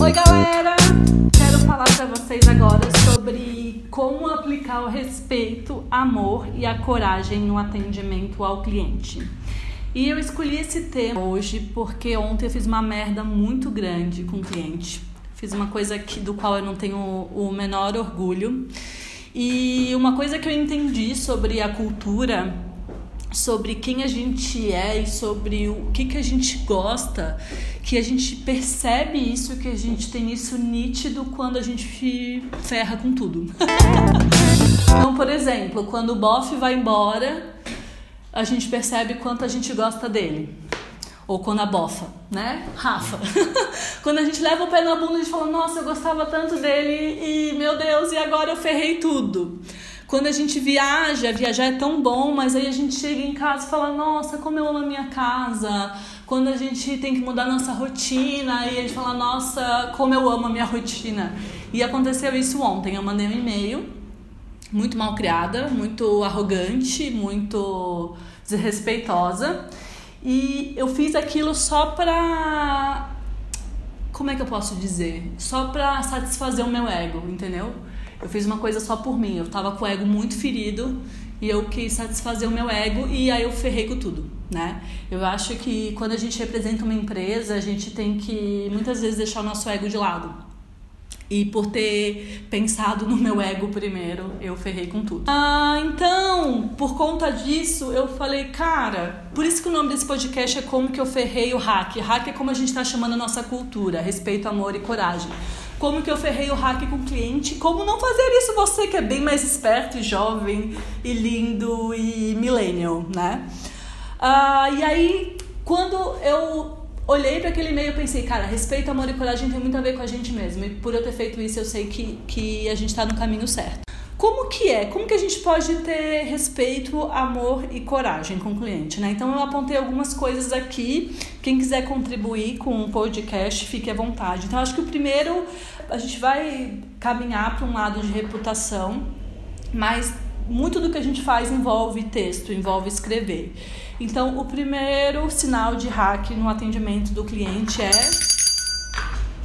Oi, galera! Quero falar para vocês agora sobre como aplicar o respeito, amor e a coragem no atendimento ao cliente. E eu escolhi esse tema hoje porque ontem eu fiz uma merda muito grande com o cliente. Fiz uma coisa que, do qual eu não tenho o menor orgulho. E uma coisa que eu entendi sobre a cultura, sobre quem a gente é e sobre o que, que a gente gosta, que a gente percebe isso, que a gente tem isso nítido quando a gente ferra com tudo. então, por exemplo, quando o bofe vai embora, a gente percebe quanto a gente gosta dele. Ou quando a bofa, né? Rafa. quando a gente leva o pé na bunda, a gente fala, nossa, eu gostava tanto dele e, meu Deus, e agora eu ferrei tudo. Quando a gente viaja, viajar é tão bom, mas aí a gente chega em casa e fala, nossa, como eu amo a minha casa. Quando a gente tem que mudar nossa rotina, e a gente fala, nossa, como eu amo a minha rotina. E aconteceu isso ontem. Eu mandei um e-mail, muito mal criada, muito arrogante, muito desrespeitosa. E eu fiz aquilo só pra. Como é que eu posso dizer? Só pra satisfazer o meu ego, entendeu? Eu fiz uma coisa só por mim. Eu tava com o ego muito ferido e eu quis satisfazer o meu ego e aí eu ferrei com tudo, né? Eu acho que quando a gente representa uma empresa, a gente tem que muitas vezes deixar o nosso ego de lado. E por ter pensado no meu ego primeiro, eu ferrei com tudo. Ah, então, por conta disso, eu falei, cara, por isso que o nome desse podcast é Como que eu ferrei o hack. Hack é como a gente está chamando a nossa cultura, respeito, amor e coragem. Como que eu ferrei o hack com o cliente? Como não fazer isso você que é bem mais esperto e jovem e lindo e millennial, né? Ah, e aí, quando eu olhei para aquele e-mail pensei, cara, respeito, amor e coragem tem muito a ver com a gente mesmo. E por eu ter feito isso, eu sei que, que a gente está no caminho certo. Como que é? Como que a gente pode ter respeito, amor e coragem com o cliente, né? Então eu apontei algumas coisas aqui. Quem quiser contribuir com o podcast, fique à vontade. Então acho que o primeiro a gente vai caminhar para um lado de reputação, mas muito do que a gente faz envolve texto, envolve escrever. Então, o primeiro sinal de hack no atendimento do cliente é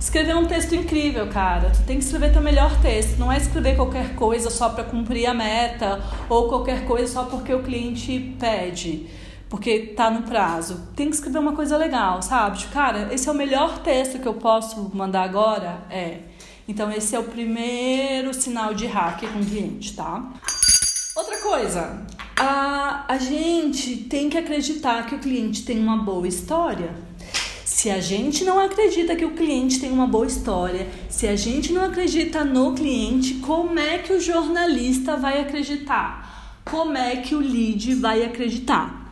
escrever um texto incrível, cara. Tu tem que escrever teu melhor texto. Não é escrever qualquer coisa só para cumprir a meta ou qualquer coisa só porque o cliente pede, porque tá no prazo. Tem que escrever uma coisa legal, sabe? Tipo, cara, esse é o melhor texto que eu posso mandar agora? É. Então, esse é o primeiro sinal de hack com o cliente, tá? Outra coisa, a, a gente tem que acreditar que o cliente tem uma boa história. Se a gente não acredita que o cliente tem uma boa história, se a gente não acredita no cliente, como é que o jornalista vai acreditar? Como é que o lead vai acreditar?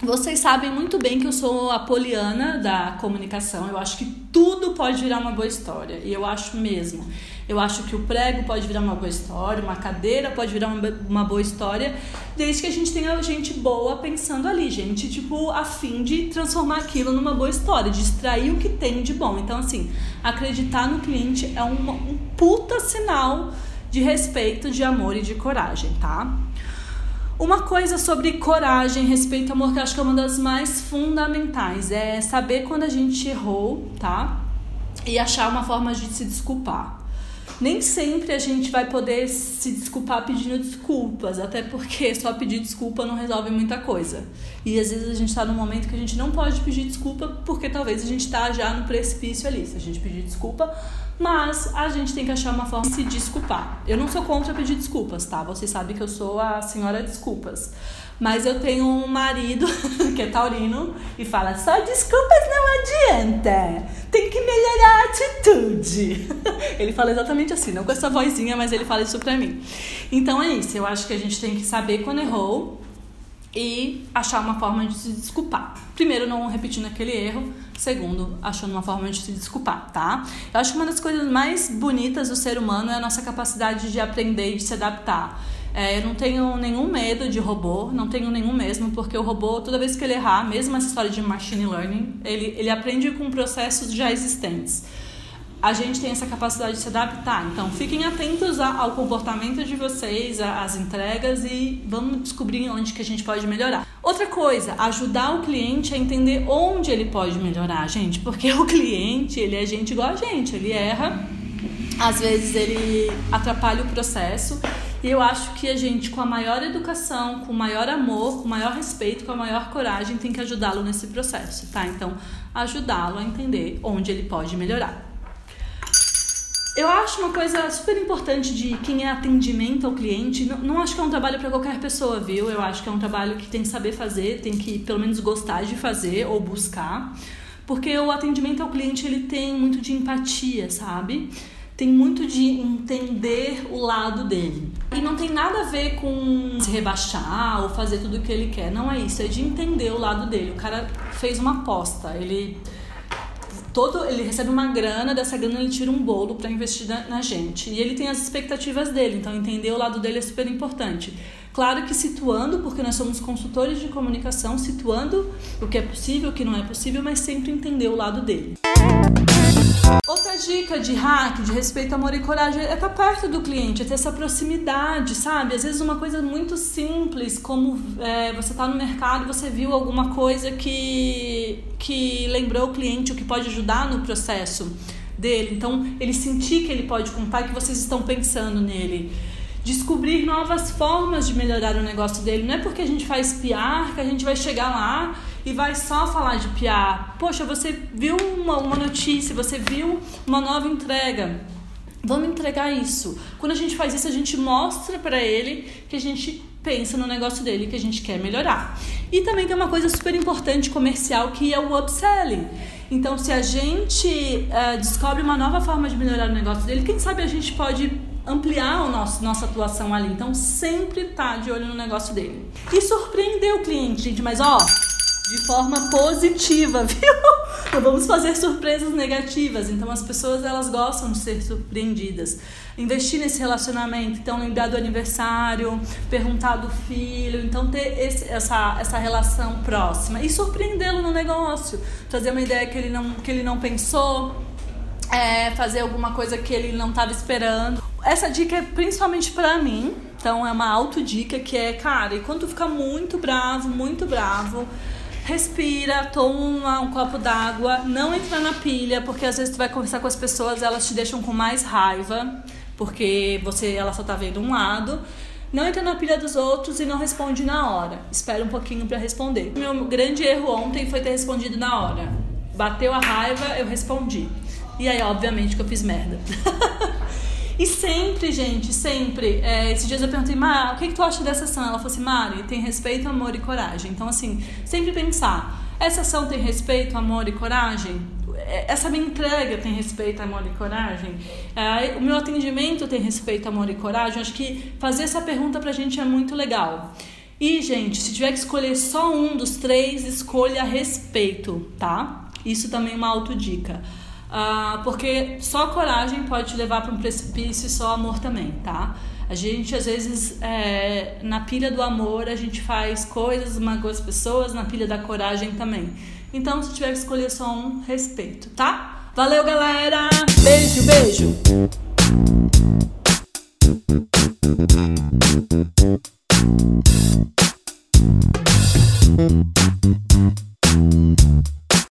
Vocês sabem muito bem que eu sou a poliana da comunicação. Eu acho que tudo pode virar uma boa história. E eu acho mesmo. Eu acho que o prego pode virar uma boa história, uma cadeira pode virar uma, boa história, desde que a gente tenha gente boa pensando ali, gente, tipo, a fim de transformar aquilo numa boa história, de extrair o que tem de bom. Então, assim, acreditar no cliente é um, um puta sinal de respeito, de amor e de coragem, tá? Uma coisa sobre coragem, respeito e amor, que eu acho que é uma das mais fundamentais, é saber quando a gente errou, tá? E achar uma forma de se desculpar nem sempre a gente vai poder se desculpar pedindo desculpas, até porque só pedir desculpa não resolve muita coisa. E às vezes a gente está num momento que a gente não pode pedir desculpa porque talvez a gente está já no precipício ali. Se a gente pedir desculpa, mas a gente tem que achar uma forma de se desculpar. Eu não sou contra pedir desculpas, tá? Vocês sabem que eu sou a senhora desculpas. Mas eu tenho um marido que é taurino e fala: só desculpas não adianta, tem que melhorar a atitude. Ele fala exatamente assim, não com essa vozinha, mas ele fala isso pra mim. Então é isso, eu acho que a gente tem que saber quando errou e achar uma forma de se desculpar. Primeiro, não repetindo aquele erro. Segundo, achando uma forma de se desculpar, tá? Eu acho que uma das coisas mais bonitas do ser humano é a nossa capacidade de aprender e de se adaptar. É, eu não tenho nenhum medo de robô, não tenho nenhum mesmo, porque o robô, toda vez que ele errar, mesmo essa história de machine learning, ele, ele aprende com processos já existentes. a gente tem essa capacidade de se adaptar. Então, fiquem atentos ao comportamento de vocês, às entregas e vamos descobrir onde que a gente pode melhorar. Outra coisa, ajudar o cliente a entender onde ele pode melhorar, gente, porque o cliente, ele é gente igual a gente, ele erra, às vezes ele atrapalha o processo. E eu acho que a gente, com a maior educação, com o maior amor, com o maior respeito, com a maior coragem, tem que ajudá-lo nesse processo, tá? Então, ajudá-lo a entender onde ele pode melhorar. Eu acho uma coisa super importante de quem é atendimento ao cliente. Não, não acho que é um trabalho para qualquer pessoa, viu? Eu acho que é um trabalho que tem que saber fazer, tem que pelo menos gostar de fazer ou buscar. Porque o atendimento ao cliente ele tem muito de empatia, sabe? Tem muito de entender o lado dele. E não tem nada a ver com se rebaixar ou fazer tudo o que ele quer. Não é isso, é de entender o lado dele. O cara fez uma aposta, ele todo ele recebe uma grana, dessa grana ele tira um bolo para investir na, na, gente. E ele tem as expectativas dele, então entender o lado dele é super importante. Claro que situando, porque nós somos consultores de comunicação, situando o que é possível, o que não é possível, mas sempre entender o lado dele. Outra dica de hack, de respeito, amor e coragem, é estar tá perto do cliente, é ter essa proximidade, sabe? Às vezes uma coisa muito simples, como é, você está no mercado, você viu alguma coisa que, que lembrou o cliente, o que pode ajudar no processo dele. Então, ele sentir que ele pode contar, que vocês estão pensando nele descobrir novas formas de melhorar o negócio dele. Não é porque a gente faz PR que a gente vai chegar lá e vai só falar de PR. Poxa, você viu uma, uma notícia, você viu uma nova entrega. Vamos entregar isso. Quando a gente faz isso, a gente mostra para ele que a gente pensa no negócio dele, que a gente quer melhorar. E também tem uma coisa super importante comercial que é o upselling. Então, se a gente uh, descobre uma nova forma de melhorar o negócio dele, quem sabe a gente pode ampliar o nosso, nossa atuação ali. Então, sempre tá de olho no negócio dele. E surpreender o cliente, gente, mas ó, de forma positiva, viu? Não vamos fazer surpresas negativas. Então as pessoas elas gostam de ser surpreendidas. Investir nesse relacionamento, então lembrar do aniversário, perguntar do filho, então ter esse, essa, essa relação próxima e surpreendê-lo no negócio, trazer uma ideia que ele não, que ele não pensou, é, fazer alguma coisa que ele não estava esperando. Essa dica é principalmente para mim, então é uma autodica que é, cara, e quando tu fica muito bravo, muito bravo, respira, toma um copo d'água, não entra na pilha, porque às vezes tu vai conversar com as pessoas, elas te deixam com mais raiva, porque você ela só tá vendo um lado. Não entra na pilha dos outros e não responde na hora. Espera um pouquinho para responder. Meu grande erro ontem foi ter respondido na hora. Bateu a raiva, eu respondi. E aí, obviamente, que eu fiz merda. E sempre, gente, sempre. É, esses dias eu perguntei, Mar, o que, que tu acha dessa ação? Ela falou assim, Mari, tem respeito, amor e coragem. Então, assim, sempre pensar, essa ação tem respeito, amor e coragem? É, essa minha entrega tem respeito, amor e coragem? É, o meu atendimento tem respeito, amor e coragem? Acho que fazer essa pergunta pra gente é muito legal. E, gente, se tiver que escolher só um dos três, escolha respeito, tá? Isso também é uma autodica. Uh, porque só coragem pode te levar para um precipício e só amor também, tá? A gente, às vezes, é, na pilha do amor, a gente faz coisas, magoa as pessoas, na pilha da coragem também. Então, se tiver que escolher só um, respeito, tá? Valeu, galera! Beijo, beijo!